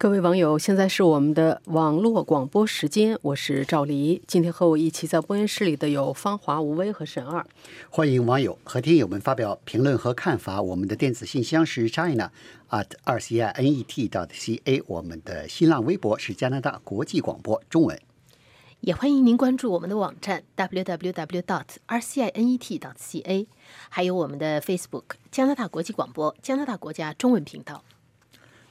各位网友，现在是我们的网络广播时间，我是赵黎。今天和我一起在播音室里的有芳华、吴威和沈二。欢迎网友和听友们发表评论和看法。我们的电子信箱是 china at r c i n e t dot c a，我们的新浪微博是加拿大国际广播中文。也欢迎您关注我们的网站 www dot r c i n e t dot c a，还有我们的 Facebook 加拿大国际广播加拿大国家中文频道。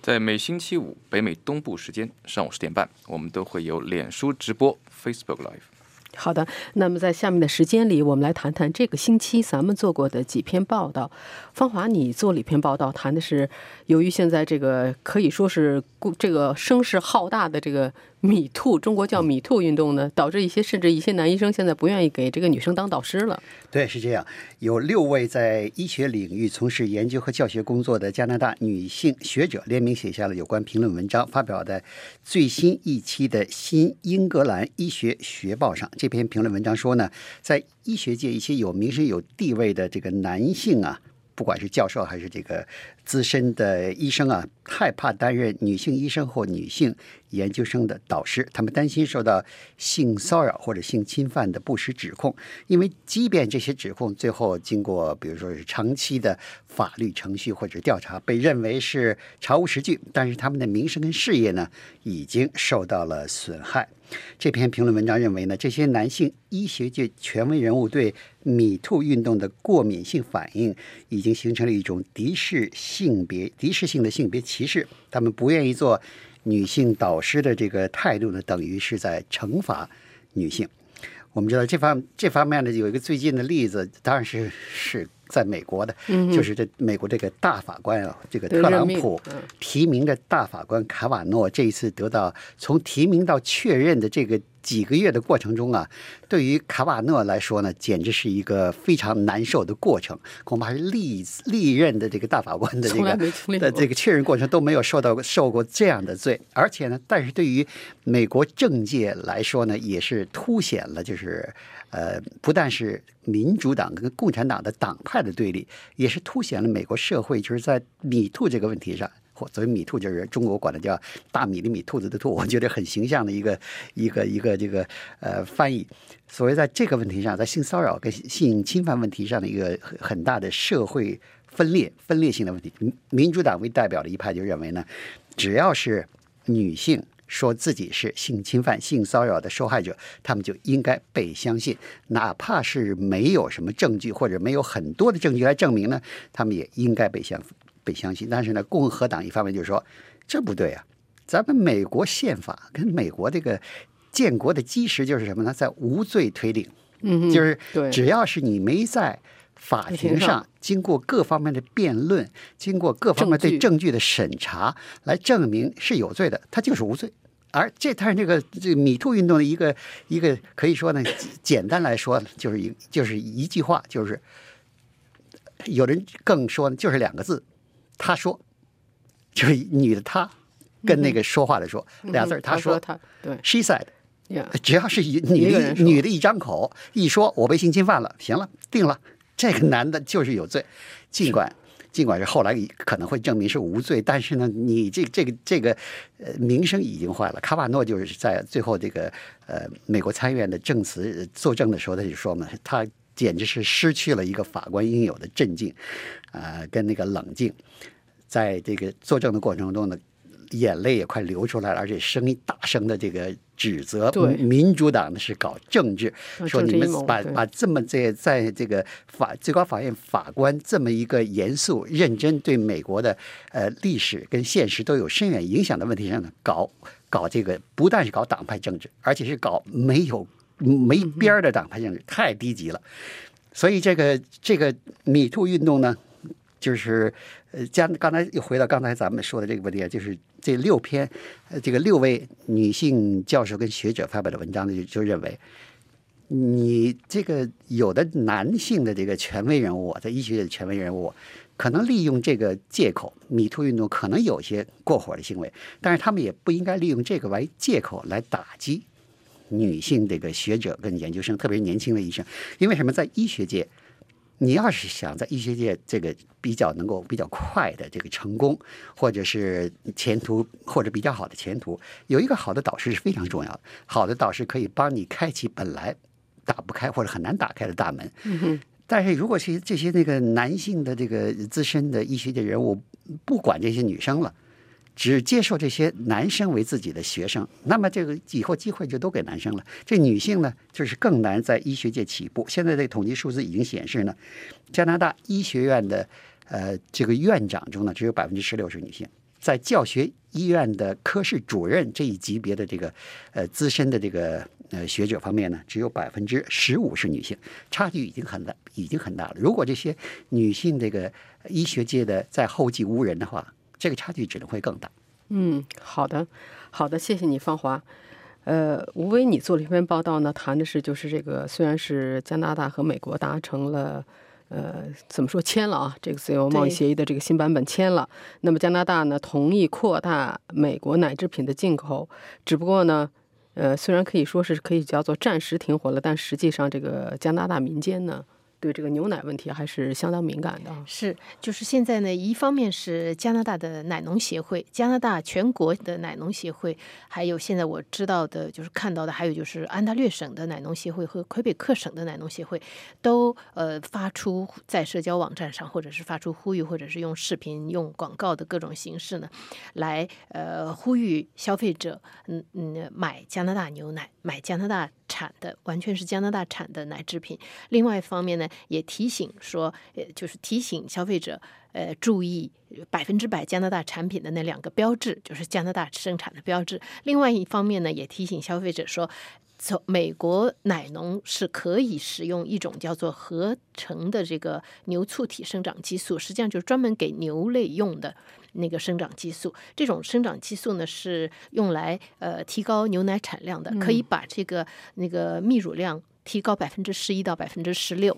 在每星期五北美东部时间上午十点半，我们都会有脸书直播 Facebook Live。好的，那么在下面的时间里，我们来谈谈这个星期咱们做过的几篇报道。芳华，你做了一篇报道，谈的是由于现在这个可以说是这个声势浩大的这个。米兔，中国叫米兔运动呢，导致一些甚至一些男医生现在不愿意给这个女生当导师了。对，是这样。有六位在医学领域从事研究和教学工作的加拿大女性学者联名写下了有关评论文章，发表在最新一期的《新英格兰医学学报》上。这篇评论文章说呢，在医学界一些有名声有地位的这个男性啊，不管是教授还是这个。资深的医生啊，害怕担任女性医生或女性研究生的导师，他们担心受到性骚扰或者性侵犯的不实指控。因为即便这些指控最后经过，比如说是长期的法律程序或者调查，被认为是查无实据，但是他们的名声跟事业呢，已经受到了损害。这篇评论文章认为呢，这些男性医学界权威人物对米兔运动的过敏性反应，已经形成了一种敌视。性别敌视性的性别歧视，他们不愿意做女性导师的这个态度呢，等于是在惩罚女性。我们知道这方这方面呢，有一个最近的例子，当然是是在美国的，就是这美国这个大法官啊，这个特朗普提名的大法官卡瓦诺，这一次得到从提名到确认的这个。几个月的过程中啊，对于卡瓦诺来说呢，简直是一个非常难受的过程。恐怕是历历任的这个大法官的这个的这个确认过程都没有受到受过这样的罪。而且呢，但是对于美国政界来说呢，也是凸显了就是呃，不但是民主党跟共产党的党派的对立，也是凸显了美国社会就是在米兔这个问题上。所谓米兔就是中国管的叫大米的米，兔子的兔，我觉得很形象的一个一个一个这个呃翻译。所谓在这个问题上，在性骚扰跟性侵犯问题上的一个很大的社会分裂、分裂性的问题。民主党为代表的一派就认为呢，只要是女性说自己是性侵犯、性骚扰的受害者，他们就应该被相信，哪怕是没有什么证据或者没有很多的证据来证明呢，他们也应该被相。被相信，但是呢，共和党一方面就说这不对啊，咱们美国宪法跟美国这个建国的基石就是什么呢？在无罪推定，嗯，就是只要是你没在法庭上经过各方面的辩论，经过各方面对证据的审查来证明是有罪的，他就是无罪。而这他是这个这个米兔运动的一个一个可以说呢，简单来说就是一就是一句话，就是有人更说呢，就是两个字。他说，就是女的，她跟那个说话的说俩字儿他说他对，she said，只要是女的女的一张口一说，我被性侵犯了，行了，定了，这个男的就是有罪。尽管尽管是后来可能会证明是无罪，但是呢，你这这个这个呃名声已经坏了。卡瓦诺就是在最后这个呃美国参议院的证词作证的时候，他就说嘛，他。简直是失去了一个法官应有的镇静，呃，跟那个冷静，在这个作证的过程中呢，眼泪也快流出来了，而且声音大声的这个指责民主党呢是搞政治，说你们把把这么在在这个法最高法院法官这么一个严肃认真对美国的呃历史跟现实都有深远影响的问题上呢，搞搞这个不但是搞党派政治，而且是搞没有。没边儿的党派政治太低级了，所以这个这个米兔运动呢，就是呃，将刚才又回到刚才咱们说的这个问题啊，就是这六篇呃，这个六位女性教授跟学者发表的文章呢，就就认为，你这个有的男性的这个权威人物在医学界的权威人物，可能利用这个借口，米兔运动可能有些过火的行为，但是他们也不应该利用这个为借口来打击。女性这个学者跟研究生，特别是年轻的医生，因为什么？在医学界，你要是想在医学界这个比较能够比较快的这个成功，或者是前途或者比较好的前途，有一个好的导师是非常重要的。好的导师可以帮你开启本来打不开或者很难打开的大门。嗯哼，但是如果是这些那个男性的这个资深的医学界人物，不管这些女生了。只接受这些男生为自己的学生，那么这个以后机会就都给男生了。这女性呢，就是更难在医学界起步。现在这统计数字已经显示呢，加拿大医学院的呃这个院长中呢，只有百分之十六是女性，在教学医院的科室主任这一级别的这个呃资深的这个呃学者方面呢，只有百分之十五是女性，差距已经很大，已经很大了。如果这些女性这个医学界的在后继无人的话，这个差距只能会更大。嗯，好的，好的，谢谢你，芳华。呃，吴威，你做了一篇报道呢，谈的是就是这个，虽然是加拿大和美国达成了，呃，怎么说签了啊？这个自由贸易协议的这个新版本签了，那么加拿大呢同意扩大美国奶制品的进口，只不过呢，呃，虽然可以说是可以叫做暂时停火了，但实际上这个加拿大民间呢。对这个牛奶问题还是相当敏感的。是，就是现在呢，一方面是加拿大的奶农协会，加拿大全国的奶农协会，还有现在我知道的，就是看到的，还有就是安大略省的奶农协会和魁北克省的奶农协会，都呃发出在社交网站上，或者是发出呼吁，或者是用视频、用广告的各种形式呢，来呃呼吁消费者，嗯嗯，买加拿大牛奶，买加拿大。产的完全是加拿大产的奶制品。另外一方面呢，也提醒说，呃，就是提醒消费者，呃，注意百分之百加拿大产品的那两个标志，就是加拿大生产的标志。另外一方面呢，也提醒消费者说，从美国奶农是可以使用一种叫做合成的这个牛促体生长激素，实际上就是专门给牛类用的。那个生长激素，这种生长激素呢是用来呃提高牛奶产量的，可以把这个那个泌乳量。提高百分之十一到百分之十六，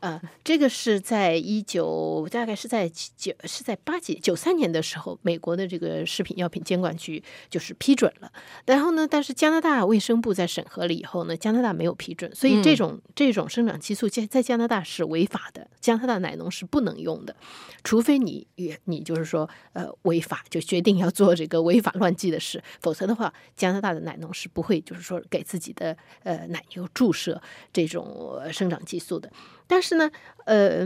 呃，这个是在一九大概是在九是在八几九三年的时候，美国的这个食品药品监管局就是批准了。然后呢，但是加拿大卫生部在审核了以后呢，加拿大没有批准，所以这种这种生长激素在在加拿大是违法的，加拿大奶农是不能用的，除非你也你就是说呃违法就决定要做这个违法乱纪的事，否则的话，加拿大的奶农是不会就是说给自己的呃奶牛注射。这种生长激素的，但是呢，呃，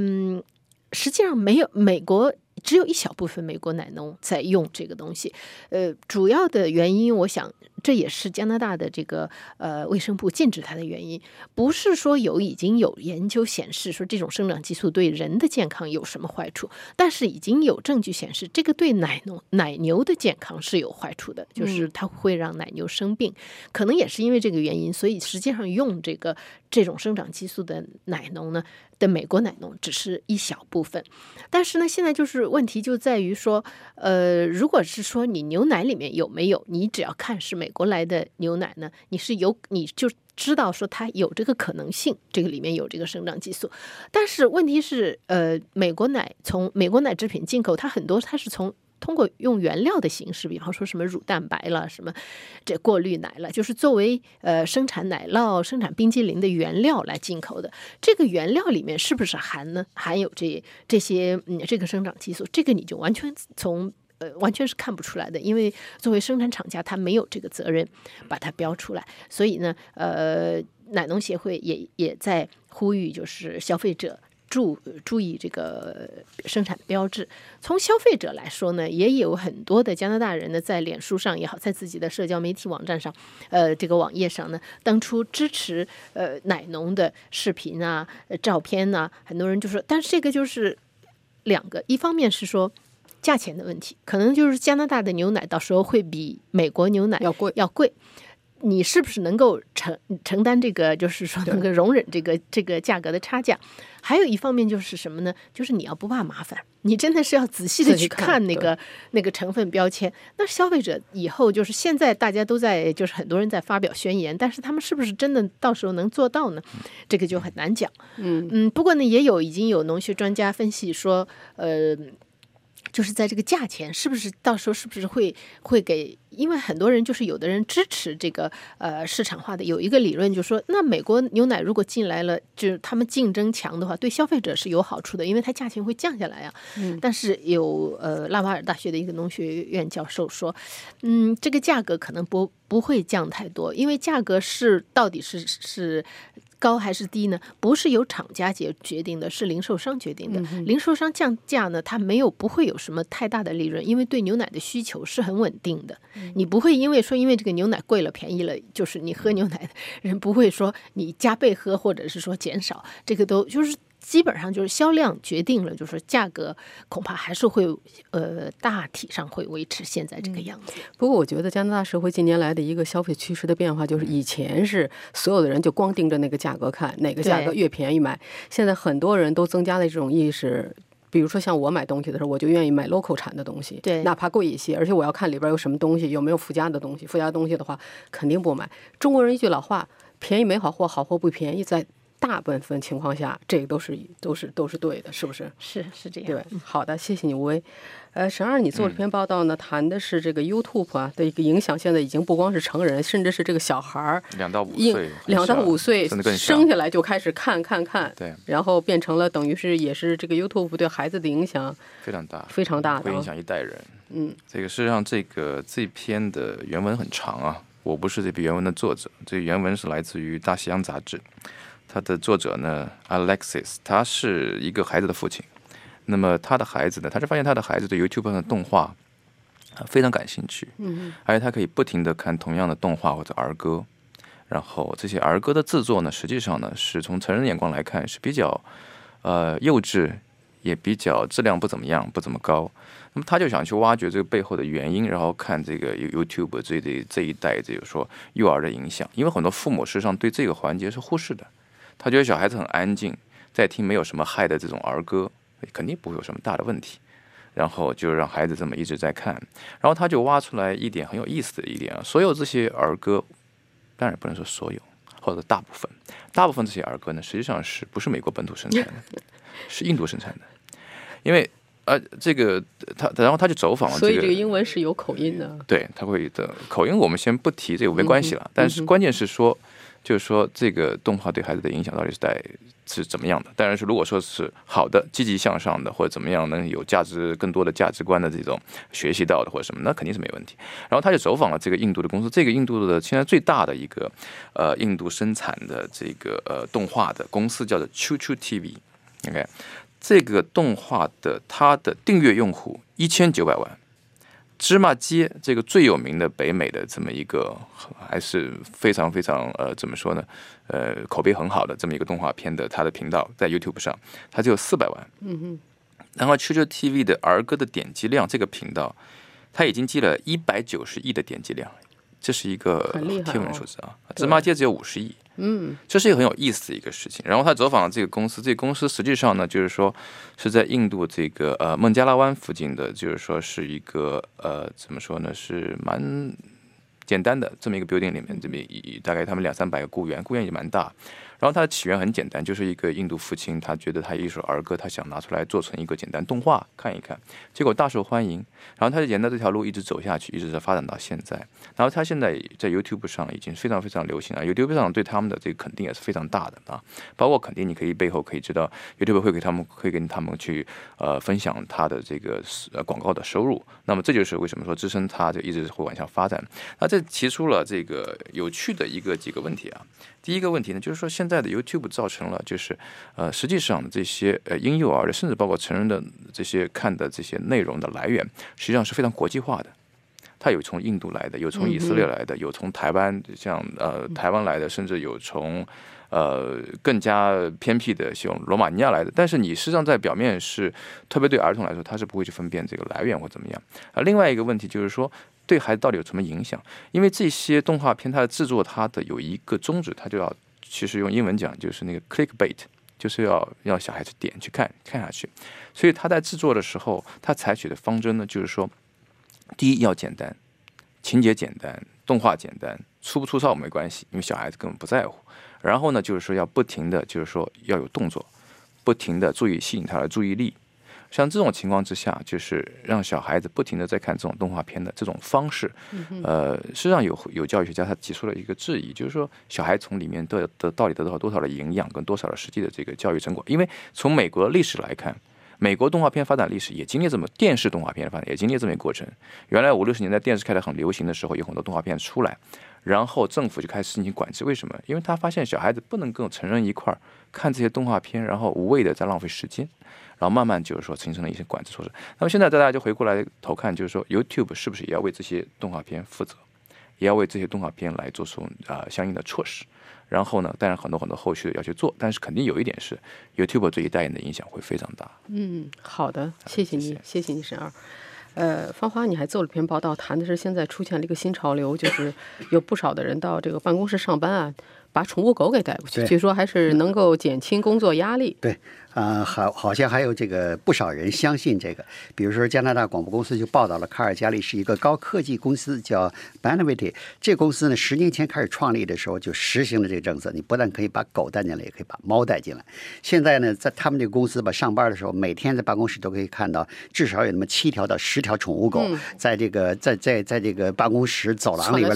实际上没有美国。只有一小部分美国奶农在用这个东西，呃，主要的原因，我想这也是加拿大的这个呃卫生部禁止它的原因，不是说有已经有研究显示说这种生长激素对人的健康有什么坏处，但是已经有证据显示这个对奶农奶牛的健康是有坏处的，就是它会让奶牛生病，可能也是因为这个原因，所以实际上用这个这种生长激素的奶农呢。的美国奶农只是一小部分，但是呢，现在就是问题就在于说，呃，如果是说你牛奶里面有没有，你只要看是美国来的牛奶呢，你是有你就知道说它有这个可能性，这个里面有这个生长激素。但是问题是，呃，美国奶从美国奶制品进口，它很多它是从。通过用原料的形式，比方说什么乳蛋白了，什么这过滤奶了，就是作为呃生产奶酪、生产冰激凌的原料来进口的。这个原料里面是不是含呢？含有这这些嗯这个生长激素？这个你就完全从呃完全是看不出来的，因为作为生产厂家，他没有这个责任把它标出来。所以呢，呃，奶农协会也也在呼吁，就是消费者。注注意这个生产标志。从消费者来说呢，也有很多的加拿大人呢，在脸书上也好，在自己的社交媒体网站上，呃，这个网页上呢，当初支持呃奶农的视频啊、照片呐。很多人就说，但是这个就是两个，一方面是说价钱的问题，可能就是加拿大的牛奶到时候会比美国牛奶要贵，要贵。你是不是能够承承担这个，就是说能够容忍这个这个价格的差价？还有一方面就是什么呢？就是你要不怕麻烦，你真的是要仔细的去看那个那个成分标签。那消费者以后就是现在大家都在，就是很多人在发表宣言，但是他们是不是真的到时候能做到呢？这个就很难讲。嗯嗯，不过呢，也有已经有农学专家分析说，呃。就是在这个价钱，是不是到时候是不是会会给？因为很多人就是有的人支持这个呃市场化的，有一个理论就是说，那美国牛奶如果进来了，就是他们竞争强的话，对消费者是有好处的，因为它价钱会降下来啊。嗯但是有呃拉瓦尔大学的一个农学院教授说，嗯，这个价格可能不不会降太多，因为价格是到底是是。高还是低呢？不是由厂家决决定的，是零售商决定的。零售商降价呢，它没有不会有什么太大的利润，因为对牛奶的需求是很稳定的。你不会因为说因为这个牛奶贵了便宜了，就是你喝牛奶的人不会说你加倍喝或者是说减少，这个都就是基本上就是销量决定了，就是价格恐怕还是会呃大体上会维持现在这个样子。不过，我觉得加拿大社会近年来的一个消费趋势的变化，就是以前是所有的人就光盯着那个价格看，哪个价格越便宜买。现在很多人都增加了这种意识。比如说，像我买东西的时候，我就愿意买 local 产的东西，对哪怕贵一些，而且我要看里边有什么东西，有没有附加的东西。附加东西的话，肯定不买。中国人一句老话：“便宜没好货，好货不便宜。”在大部分情况下，这个都是都是都是对的，是不是？是是这样。对，好的，谢谢你，吴威。呃，沈二，你做这篇报道呢，谈的是这个 YouTube 啊的一个影响，现在已经不光是成人，甚至是这个小孩儿，两到五岁，两到五岁生下来就开始看看看，对，然后变成了等于是也是这个 YouTube 对孩子的影响非常大，非常大的啊会影。响一代人。嗯，这个事实上，这个这篇的原文很长啊，我不是这篇原文的作者，这原文是来自于《大西洋》杂志，它的作者呢，Alexis，他是一个孩子的父亲。那么他的孩子呢，他就发现他的孩子对 YouTube 上的动画啊非常感兴趣，嗯，而且他可以不停的看同样的动画或者儿歌，然后这些儿歌的制作呢，实际上呢是从成人眼光来看是比较呃幼稚，也比较质量不怎么样，不怎么高。那么他就想去挖掘这个背后的原因，然后看这个 You- YouTube 这这这一代，就是说幼儿的影响，因为很多父母实际上对这个环节是忽视的，他觉得小孩子很安静，在听没有什么害的这种儿歌，肯定不会有什么大的问题。然后就让孩子这么一直在看，然后他就挖出来一点很有意思的一点啊，所有这些儿歌，当然不能说所有，或者大部分，大部分这些儿歌呢，实际上是不是美国本土生产的，是印度生产的，因为呃这个他然后他就走访了这个所以这个英文是有口音的。对，他会的口音我们先不提，这个没关系了。但是关键是说，就是说这个动画对孩子的影响到底是在是怎么样的？当然是如果说是好的、积极向上的，或者怎么样能有价值、更多的价值观的这种学习到的或者什么，那肯定是没问题。然后他就走访了这个印度的公司，这个印度的现在最大的一个呃印度生产的这个呃动画的公司叫做 Choo Choo TV。OK，这个动画的它的订阅用户一千九百万。芝麻街这个最有名的北美的这么一个，还是非常非常呃，怎么说呢？呃，口碑很好的这么一个动画片的，它的频道在 YouTube 上，它只有四百万。嗯哼，然后 QQ TV 的儿歌的点击量，这个频道它已经积了一百九十亿的点击量，这是一个天文数字啊！芝麻街只有五十亿。嗯这是一个很有意思的一个事情。然后他走访了这个公司，这个公司实际上呢，就是说是在印度这个呃孟加拉湾附近的，就是说是一个呃怎么说呢，是蛮简单的这么一个 building 里面，这么一大概他们两三百个雇员，雇员也蛮大。然后它的起源很简单，就是一个印度父亲，他觉得他一首儿歌，他想拿出来做成一个简单动画看一看，结果大受欢迎。然后他就沿着这条路一直走下去，一直在发展到现在。然后他现在在 YouTube 上已经非常非常流行了，YouTube 上对他们的这个肯定也是非常大的啊，包括肯定你可以背后可以知道 YouTube 会给他们会跟他们去呃分享他的这个呃广告的收入。那么这就是为什么说支撑它就一直会往下发展。那这提出了这个有趣的一个几个问题啊。第一个问题呢，就是说现在的 YouTube 造成了就是呃实际上这些呃婴幼儿的甚至包括成人的这些看的这些内容的来源，实际上是非常国际化的。它有从印度来的，有从以色列来的，有从台湾像呃台湾来的，甚至有从呃更加偏僻的像罗马尼亚来的。但是你实际上在表面是，特别对儿童来说，他是不会去分辨这个来源或怎么样。啊，另外一个问题就是说，对孩子到底有什么影响？因为这些动画片它的制作，它的有一个宗旨，它就要其实用英文讲就是那个 clickbait，就是要让小孩子点去看看下去。所以他在制作的时候，他采取的方针呢，就是说，第一要简单，情节简单，动画简单，粗不粗糙没关系，因为小孩子根本不在乎。然后呢，就是说要不停的，就是说要有动作，不停的注意吸引他的注意力。像这种情况之下，就是让小孩子不停的在看这种动画片的这种方式，呃，实际上有有教育学家他提出了一个质疑，就是说小孩从里面得得到底得到多少的营养跟多少的实际的这个教育成果？因为从美国历史来看，美国动画片发展历史也经历这么电视动画片的发展也经历这么一个过程。原来五六十年代电视开始很流行的时候，有很多动画片出来，然后政府就开始进行管制。为什么？因为他发现小孩子不能跟成人一块儿看这些动画片，然后无谓的在浪费时间。然后慢慢就是说形成了一些管制措施。那么现在大家就回过来头看，就是说 YouTube 是不是也要为这些动画片负责，也要为这些动画片来做出啊相应的措施？然后呢，当然很多很多后续的要去做，但是肯定有一点是 YouTube 这一代人的影响会非常大。嗯，好的，谢谢你，谢谢你，沈二。呃，芳华，你还做了篇报道，谈的是现在出现了一个新潮流，就是有不少的人到这个办公室上班啊，把宠物狗给带过去，据说还是能够减轻工作压力。对。啊，好，好像还有这个不少人相信这个。比如说，加拿大广播公司就报道了，卡尔加里是一个高科技公司，叫 Benavity。这公司呢，十年前开始创立的时候就实行了这个政策，你不但可以把狗带进来，也可以把猫带进来。现在呢，在他们这个公司吧，上班的时候，每天在办公室都可以看到至少有那么七条到十条宠物狗，在这个在在在这个办公室走廊里边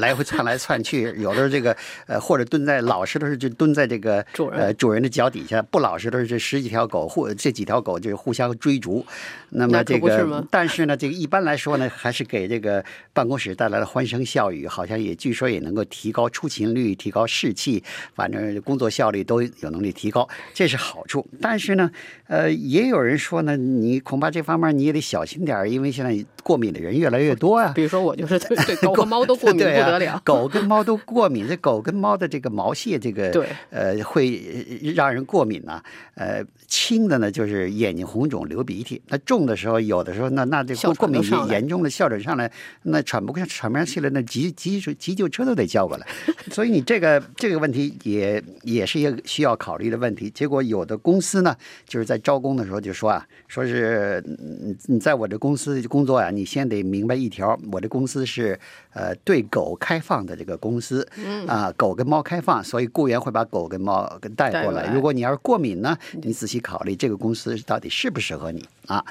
来回窜来窜去。有的时候这个呃，或者蹲在老实的时候就蹲在这个呃主人的脚底下，不老实的时候。这十几条狗互这几条狗就是互相追逐，那么这个但是呢，这个一般来说呢，还是给这个办公室带来了欢声笑语，好像也据说也能够提高出勤率、提高士气，反正工作效率都有能力提高，这是好处。但是呢，呃，也有人说呢，你恐怕这方面你也得小心点儿，因为现在过敏的人越来越多啊。比如说我就是对 狗和猫都过敏不得了，狗跟猫都过敏，这狗跟猫的这个毛屑，这个对呃会让人过敏呐。呃，轻的呢就是眼睛红肿、流鼻涕；那重的时候，有的时候那那这过敏严重的哮喘上来，那喘不过喘不上气来，那急急急救车都得叫过来。所以你这个这个问题也也是一个需要考虑的问题。结果有的公司呢，就是在招工的时候就说啊，说是你在我这公司工作呀，你先得明白一条，我这公司是呃对狗开放的这个公司，啊，狗跟猫开放，所以雇员会把狗跟猫跟带过来。如果你要是过敏呢？你仔细考虑这个公司到底适不适合你啊？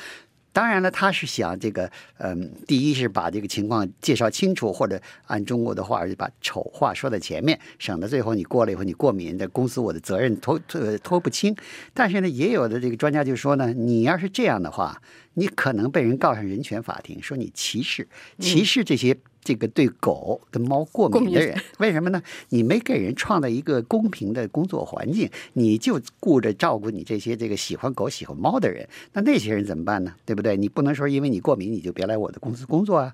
当然了，他是想这个，嗯，第一是把这个情况介绍清楚，或者按中国的话就把丑话说在前面，省得最后你过了以后你过敏，这公司我的责任拖拖拖不清。但是呢，也有的这个专家就说呢，你要是这样的话，你可能被人告上人权法庭，说你歧视歧视这些。这个对狗跟猫过敏的人，为什么呢？你没给人创造一个公平的工作环境，你就顾着照顾你这些这个喜欢狗喜欢猫的人，那那些人怎么办呢？对不对？你不能说因为你过敏你就别来我的公司工作啊。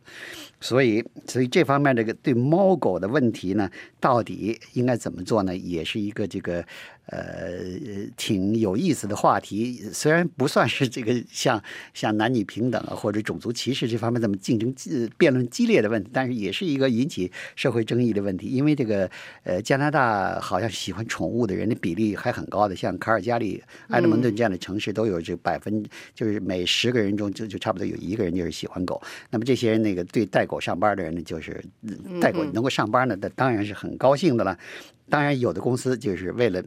所以，所以这方面这个对猫狗的问题呢，到底应该怎么做呢？也是一个这个。呃，挺有意思的话题，虽然不算是这个像像男女平等啊或者种族歧视这方面这么竞争辩论激烈的问题，但是也是一个引起社会争议的问题。因为这个呃，加拿大好像喜欢宠物的人的比例还很高的，像卡尔加里、埃德蒙顿这样的城市都有这百分，就是每十个人中就就差不多有一个人就是喜欢狗。那么这些人那个对带狗上班的人呢，就是带狗能够上班呢，那当然是很高兴的了。当然，有的公司就是为了，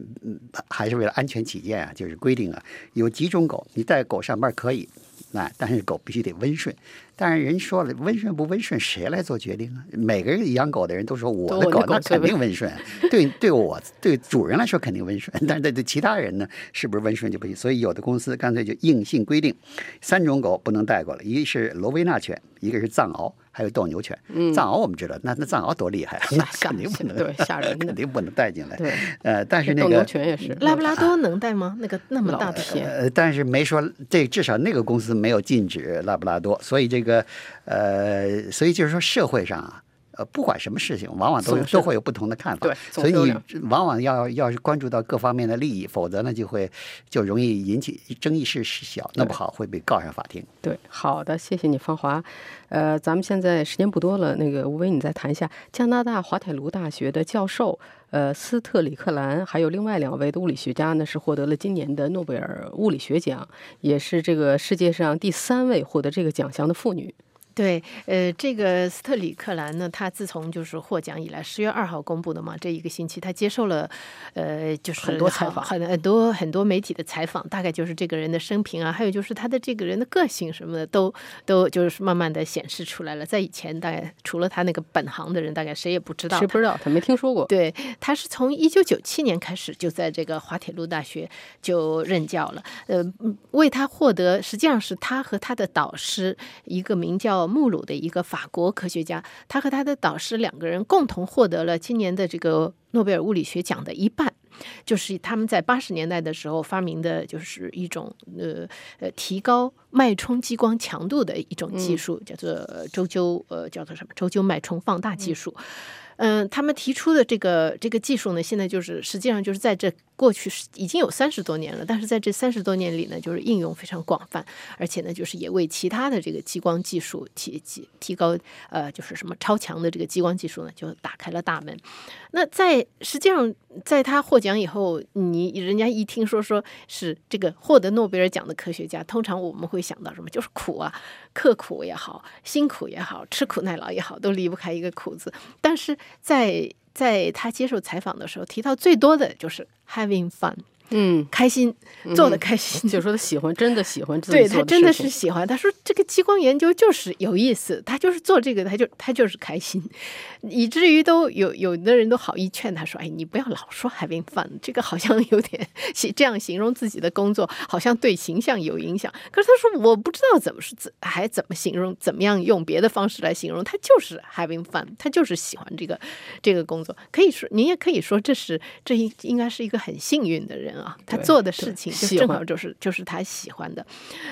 还是为了安全起见啊，就是规定啊，有几种狗，你带狗上班可以，那但是狗必须得温顺。但是人说了，温顺不温顺，谁来做决定啊？每个人养狗的人都说我的狗那肯定温顺，对对我对主人来说肯定温顺，但是对对其他人呢，是不是温顺就不行？所以有的公司干脆就硬性规定，三种狗不能带过来，一是罗威纳犬，一个是藏獒。还有斗牛犬，藏獒我们知道，那那藏獒多厉害啊！那 肯定不能，对吓人，肯定不能带进来。对，呃，但是那个斗牛犬也是，拉布拉 多能带吗？那个那么大的犬？呃，但是没说这，至少那个公司没有禁止拉布拉多，所以这个，呃，所以就是说社会上啊。呃，不管什么事情，往往都都会有不同的看法。对，所以你往往要要是关注到各方面的利益，否则呢就会就容易引起争议事事小，那不好会被告上法庭。对，好的，谢谢你，芳华。呃，咱们现在时间不多了，那个吴威，你再谈一下加拿大滑铁卢大学的教授，呃，斯特里克兰，还有另外两位的物理学家呢，是获得了今年的诺贝尔物理学奖，也是这个世界上第三位获得这个奖项的妇女。对，呃，这个斯特里克兰呢，他自从就是获奖以来，十月二号公布的嘛，这一个星期他接受了，呃，就是很多采访，很很多很多媒体的采访，大概就是这个人的生平啊，还有就是他的这个人的个性什么的，都都就是慢慢的显示出来了。在以前，大概除了他那个本行的人，大概谁也不知道，谁不知道他没听说过。对，他是从一九九七年开始就在这个滑铁卢大学就任教了，呃，为他获得，实际上是他和他的导师一个名叫。穆鲁的一个法国科学家，他和他的导师两个人共同获得了今年的这个诺贝尔物理学奖的一半，就是他们在八十年代的时候发明的，就是一种呃呃提高脉冲激光强度的一种技术，叫做周究呃叫做什么？周究脉冲放大技术。嗯，嗯他们提出的这个这个技术呢，现在就是实际上就是在这。过去已经有三十多年了，但是在这三十多年里呢，就是应用非常广泛，而且呢，就是也为其他的这个激光技术提提提高呃，就是什么超强的这个激光技术呢，就打开了大门。那在实际上，在他获奖以后，你人家一听说说是这个获得诺贝尔奖的科学家，通常我们会想到什么？就是苦啊，刻苦也好，辛苦也好，吃苦耐劳也好，都离不开一个苦字。但是在在他接受采访的时候，提到最多的就是 having fun。嗯，开心，做的开心，就说他喜欢，真的喜欢。对他真的是喜欢。他说这个激光研究就是有意思，他就是做这个，他就他就是开心，以至于都有有的人都好意劝他说：“哎，你不要老说 having fun，这个好像有点 这样形容自己的工作，好像对形象有影响。”可是他说：“我不知道怎么是怎还怎么形容，怎么样用别的方式来形容，他就是 having fun，他就是喜欢这个这个工作。可以说，您也可以说，这是这应应该是一个很幸运的人。”啊，他做的事情就正好就是就是他喜欢的，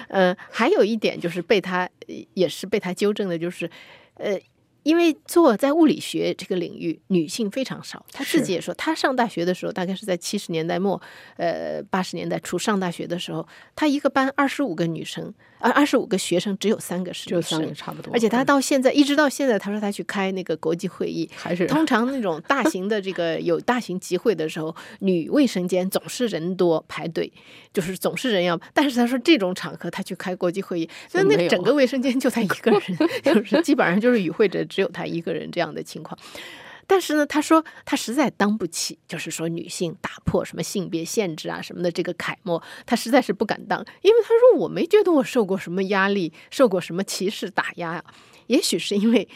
呃，还有一点就是被他也是被他纠正的，就是呃。因为做在物理学这个领域，女性非常少。她自己也说，她上大学的时候，大概是在七十年代末，呃，八十年代初上大学的时候，她一个班二十五个女生，啊，二十五个学生，只有三个是女生，差不多。而且她到现在一直到现在，她说她去开那个国际会议，还是通常那种大型的这个有大型集会的时候，女卫生间总是人多排队，就是总是人要。但是她说这种场合她去开国际会议，那那整个卫生间就她一个人，就是基本上就是与会者。只有他一个人这样的情况，但是呢，他说他实在当不起，就是说女性打破什么性别限制啊什么的这个楷模，他实在是不敢当，因为他说我没觉得我受过什么压力，受过什么歧视打压啊。也许是因为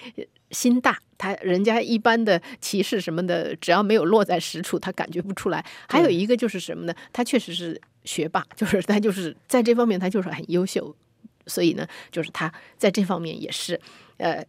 心大，他人家一般的歧视什么的，只要没有落在实处，他感觉不出来。还有一个就是什么呢？他确实是学霸，就是他就是在这方面他就是很优秀，所以呢，就是他在这方面也是呃。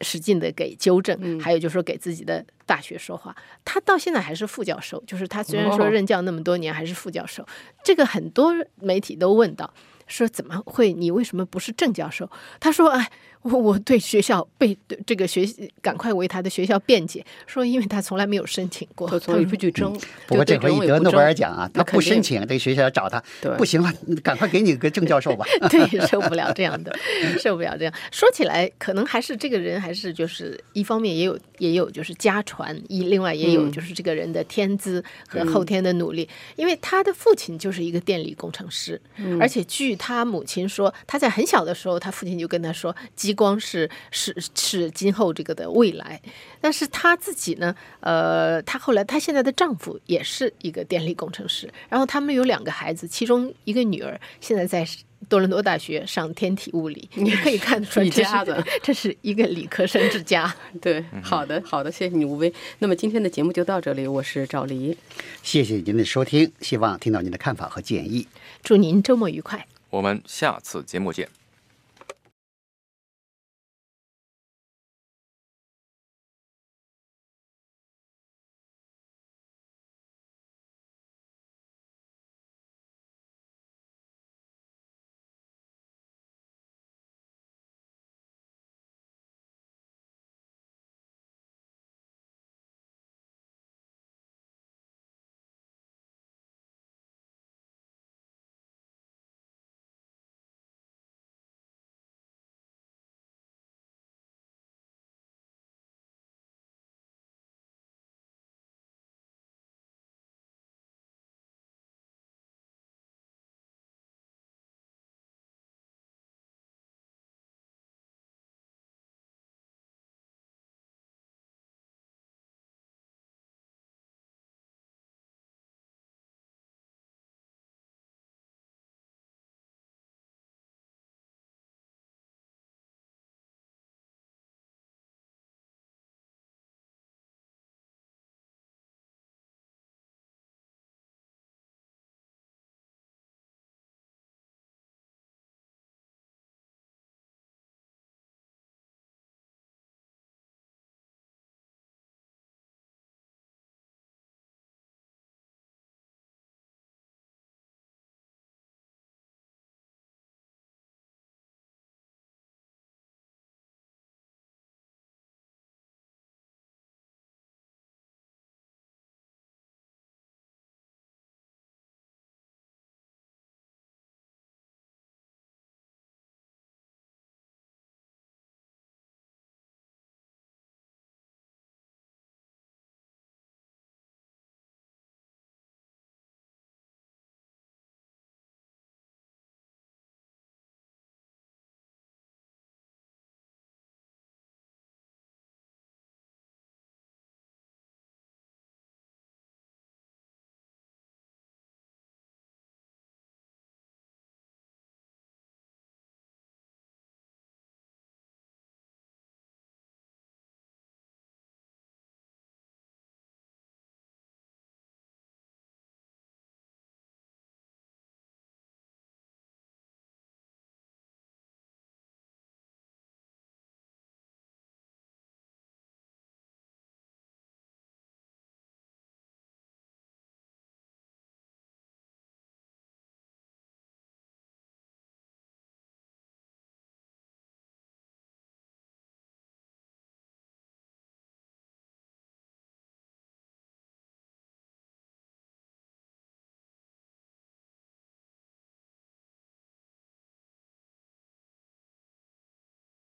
使劲的给纠正，还有就是说给自己的大学说话。他到现在还是副教授，就是他虽然说任教那么多年，还是副教授。这个很多媒体都问到，说怎么会？你为什么不是郑教授？他说：“哎。”我我对学校被这个学赶快为他的学校辩解，说因为他从来没有申请过，他从来不去争。不过这回得诺贝尔奖啊，他不申请，这个学校要找他，不行了，赶快给你个郑教授吧。对，受不了这样的，受不了这样。说起来，可能还是这个人还是就是一方面也有也有就是家传，一另外也有就是这个人的天资和后天的努力。因为他的父亲就是一个电力工程师，而且据他母亲说，他在很小的时候，他父亲就跟他说，激光是是是今后这个的未来，但是他自己呢？呃，他后来他现在的丈夫也是一个电力工程师，然后他们有两个孩子，其中一个女儿现在在多伦多大学上天体物理，你可以看得出来，一家子这是一个理科生之家。对，好的，好的，谢谢你，吴威。那么今天的节目就到这里，我是赵黎，谢谢您的收听，希望听到您的看法和建议，祝您周末愉快，我们下次节目见。